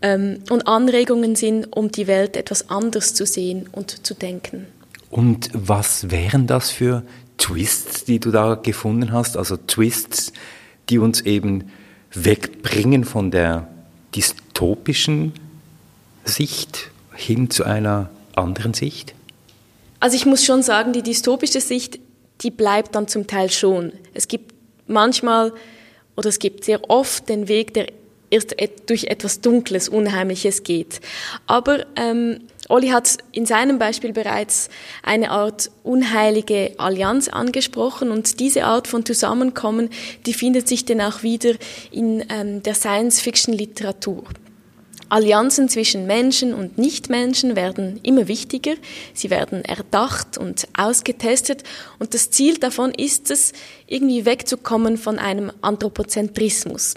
ähm, und Anregungen sind, um die Welt etwas anders zu sehen und zu denken. Und was wären das für Twists, die du da gefunden hast? Also Twists, die uns eben wegbringen von der dystopischen Sicht hin zu einer anderen Sicht? Also ich muss schon sagen, die dystopische Sicht, die bleibt dann zum Teil schon. Es gibt manchmal oder es gibt sehr oft den Weg, der erst durch etwas Dunkles, Unheimliches geht. Aber ähm, Olli hat in seinem Beispiel bereits eine Art unheilige Allianz angesprochen und diese Art von Zusammenkommen, die findet sich dann auch wieder in ähm, der Science-Fiction-Literatur. Allianzen zwischen Menschen und Nichtmenschen werden immer wichtiger. Sie werden erdacht und ausgetestet. Und das Ziel davon ist es, irgendwie wegzukommen von einem Anthropozentrismus.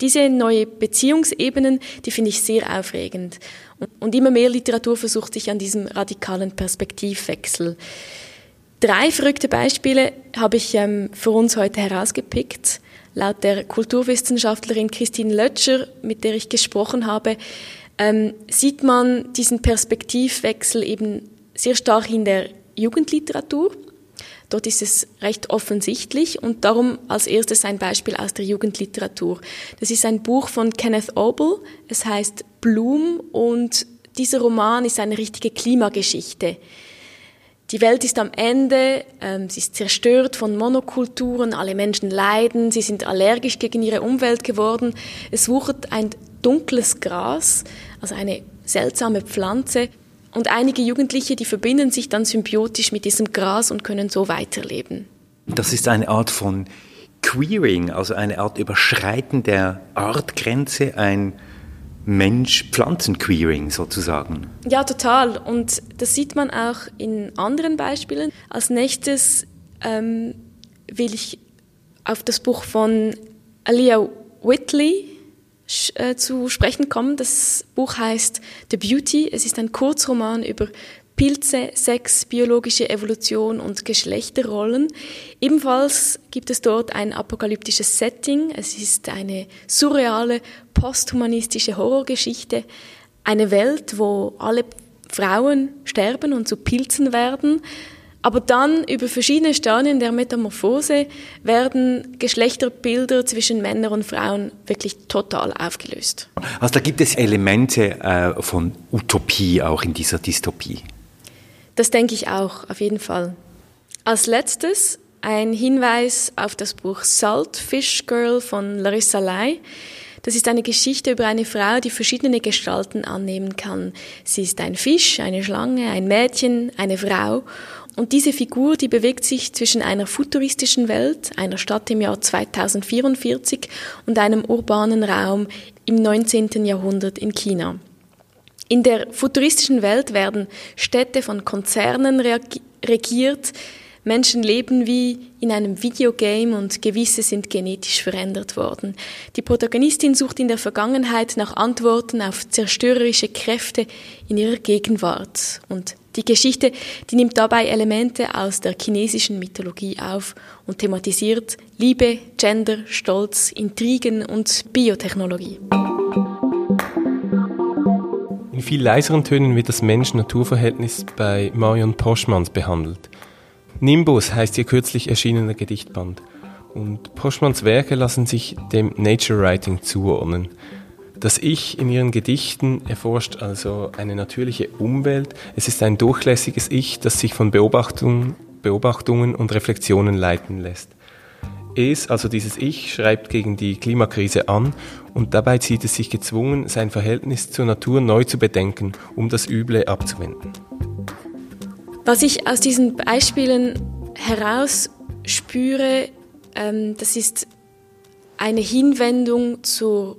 Diese neue Beziehungsebenen, die finde ich sehr aufregend. Und immer mehr Literatur versucht sich an diesem radikalen Perspektivwechsel. Drei verrückte Beispiele habe ich ähm, für uns heute herausgepickt. Laut der Kulturwissenschaftlerin Christine Lötscher, mit der ich gesprochen habe, ähm, sieht man diesen Perspektivwechsel eben sehr stark in der Jugendliteratur. Dort ist es recht offensichtlich und darum als erstes ein Beispiel aus der Jugendliteratur. Das ist ein Buch von Kenneth Obel, es heißt Bloom und dieser Roman ist eine richtige Klimageschichte. Die Welt ist am Ende, ähm, sie ist zerstört von Monokulturen, alle Menschen leiden, sie sind allergisch gegen ihre Umwelt geworden. Es wuchert ein dunkles Gras, also eine seltsame Pflanze. Und einige Jugendliche, die verbinden sich dann symbiotisch mit diesem Gras und können so weiterleben. Das ist eine Art von Queering, also eine Art Überschreiten der Artgrenze, ein Mensch-Pflanzen-Queering sozusagen. Ja, total. Und das sieht man auch in anderen Beispielen. Als nächstes ähm, will ich auf das Buch von Alia Whitley äh, zu sprechen kommen. Das Buch heißt The Beauty. Es ist ein Kurzroman über Pilze, Sex, biologische Evolution und Geschlechterrollen. Ebenfalls gibt es dort ein apokalyptisches Setting. Es ist eine surreale, posthumanistische Horrorgeschichte. Eine Welt, wo alle Frauen sterben und zu Pilzen werden. Aber dann über verschiedene Stadien der Metamorphose werden Geschlechterbilder zwischen Männern und Frauen wirklich total aufgelöst. Also da gibt es Elemente äh, von Utopie auch in dieser Dystopie. Das denke ich auch, auf jeden Fall. Als letztes ein Hinweis auf das Buch Salt Fish Girl von Larissa Lai. Das ist eine Geschichte über eine Frau, die verschiedene Gestalten annehmen kann. Sie ist ein Fisch, eine Schlange, ein Mädchen, eine Frau. Und diese Figur, die bewegt sich zwischen einer futuristischen Welt, einer Stadt im Jahr 2044 und einem urbanen Raum im 19. Jahrhundert in China. In der futuristischen Welt werden Städte von Konzernen regiert, Menschen leben wie in einem Videogame und gewisse sind genetisch verändert worden. Die Protagonistin sucht in der Vergangenheit nach Antworten auf zerstörerische Kräfte in ihrer Gegenwart. Und die Geschichte, die nimmt dabei Elemente aus der chinesischen Mythologie auf und thematisiert Liebe, Gender, Stolz, Intrigen und Biotechnologie. In viel leiseren Tönen wird das Mensch-Natur-Verhältnis bei Marion Poschmanns behandelt. Nimbus heißt ihr kürzlich erschienener Gedichtband. Und Poschmanns Werke lassen sich dem Nature Writing zuordnen. Das Ich in ihren Gedichten erforscht also eine natürliche Umwelt. Es ist ein durchlässiges Ich, das sich von Beobachtung, Beobachtungen und Reflexionen leiten lässt. Es, also dieses Ich, schreibt gegen die Klimakrise an und dabei sieht es sich gezwungen, sein Verhältnis zur Natur neu zu bedenken, um das Üble abzuwenden. Was ich aus diesen Beispielen herausspüre, ähm, das ist eine Hinwendung zur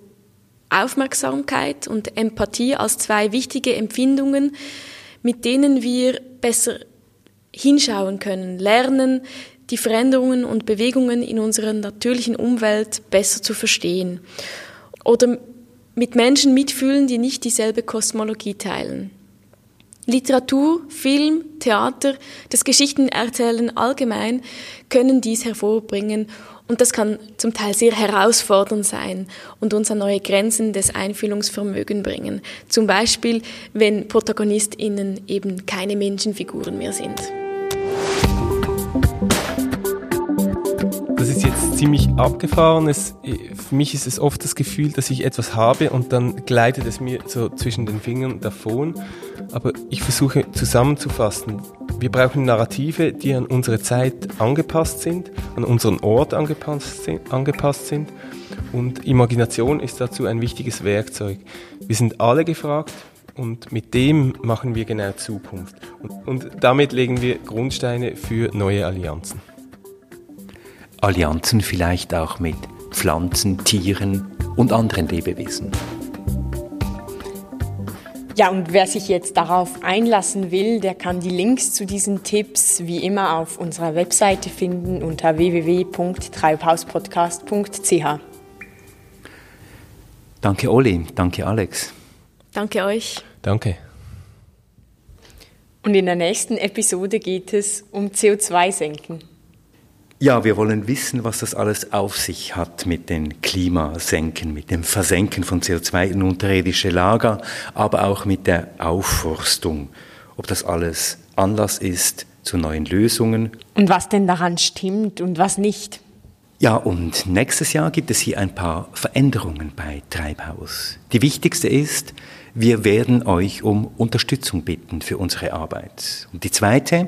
Aufmerksamkeit und Empathie als zwei wichtige Empfindungen, mit denen wir besser hinschauen können, lernen, die Veränderungen und Bewegungen in unserer natürlichen Umwelt besser zu verstehen. Oder mit Menschen mitfühlen, die nicht dieselbe Kosmologie teilen. Literatur, Film, Theater, das Geschichtenerzählen allgemein können dies hervorbringen und das kann zum Teil sehr herausfordernd sein und uns an neue Grenzen des Einfühlungsvermögens bringen. Zum Beispiel, wenn ProtagonistInnen eben keine Menschenfiguren mehr sind. Das ist jetzt ziemlich abgefahren. Es, für mich ist es oft das Gefühl, dass ich etwas habe und dann gleitet es mir so zwischen den Fingern davon. Aber ich versuche zusammenzufassen. Wir brauchen Narrative, die an unsere Zeit angepasst sind, an unseren Ort angepasst sind, angepasst sind. Und Imagination ist dazu ein wichtiges Werkzeug. Wir sind alle gefragt, und mit dem machen wir genau Zukunft. Und, und, damit legen wir Grundsteine für neue Allianzen. Allianzen vielleicht auch mit Pflanzen, Tieren und anderen Lebewesen. Ja, und wer sich jetzt darauf einlassen will, der kann die Links zu diesen Tipps wie immer auf unserer Webseite finden unter www.treibhauspodcast.ch. Danke Olli, danke Alex. Danke euch. Danke. Und in der nächsten Episode geht es um CO2-Senken. Ja, wir wollen wissen, was das alles auf sich hat mit den Klimasenken, mit dem Versenken von CO2 in unterirdische Lager, aber auch mit der Aufforstung. Ob das alles Anlass ist zu neuen Lösungen. Und was denn daran stimmt und was nicht. Ja, und nächstes Jahr gibt es hier ein paar Veränderungen bei Treibhaus. Die wichtigste ist, wir werden euch um Unterstützung bitten für unsere Arbeit. Und die zweite,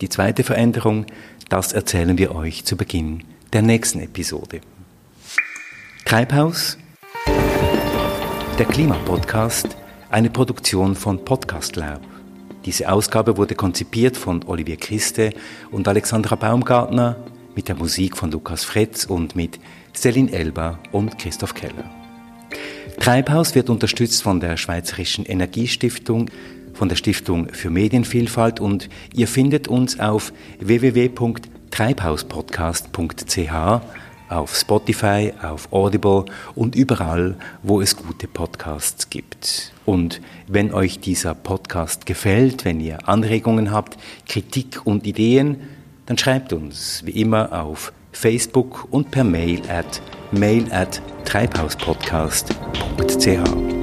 die zweite Veränderung, das erzählen wir euch zu Beginn der nächsten Episode. Treibhaus, der Klimapodcast, eine Produktion von Podcast Lab. Diese Ausgabe wurde konzipiert von Olivier Christe und Alexandra Baumgartner mit der Musik von Lukas Fretz und mit Celine Elba und Christoph Keller. Treibhaus wird unterstützt von der Schweizerischen Energiestiftung von der Stiftung für Medienvielfalt und ihr findet uns auf www.treibhauspodcast.ch auf Spotify, auf Audible und überall, wo es gute Podcasts gibt. Und wenn euch dieser Podcast gefällt, wenn ihr Anregungen habt, Kritik und Ideen, dann schreibt uns wie immer auf Facebook und per Mail at mail at treibhauspodcast.ch.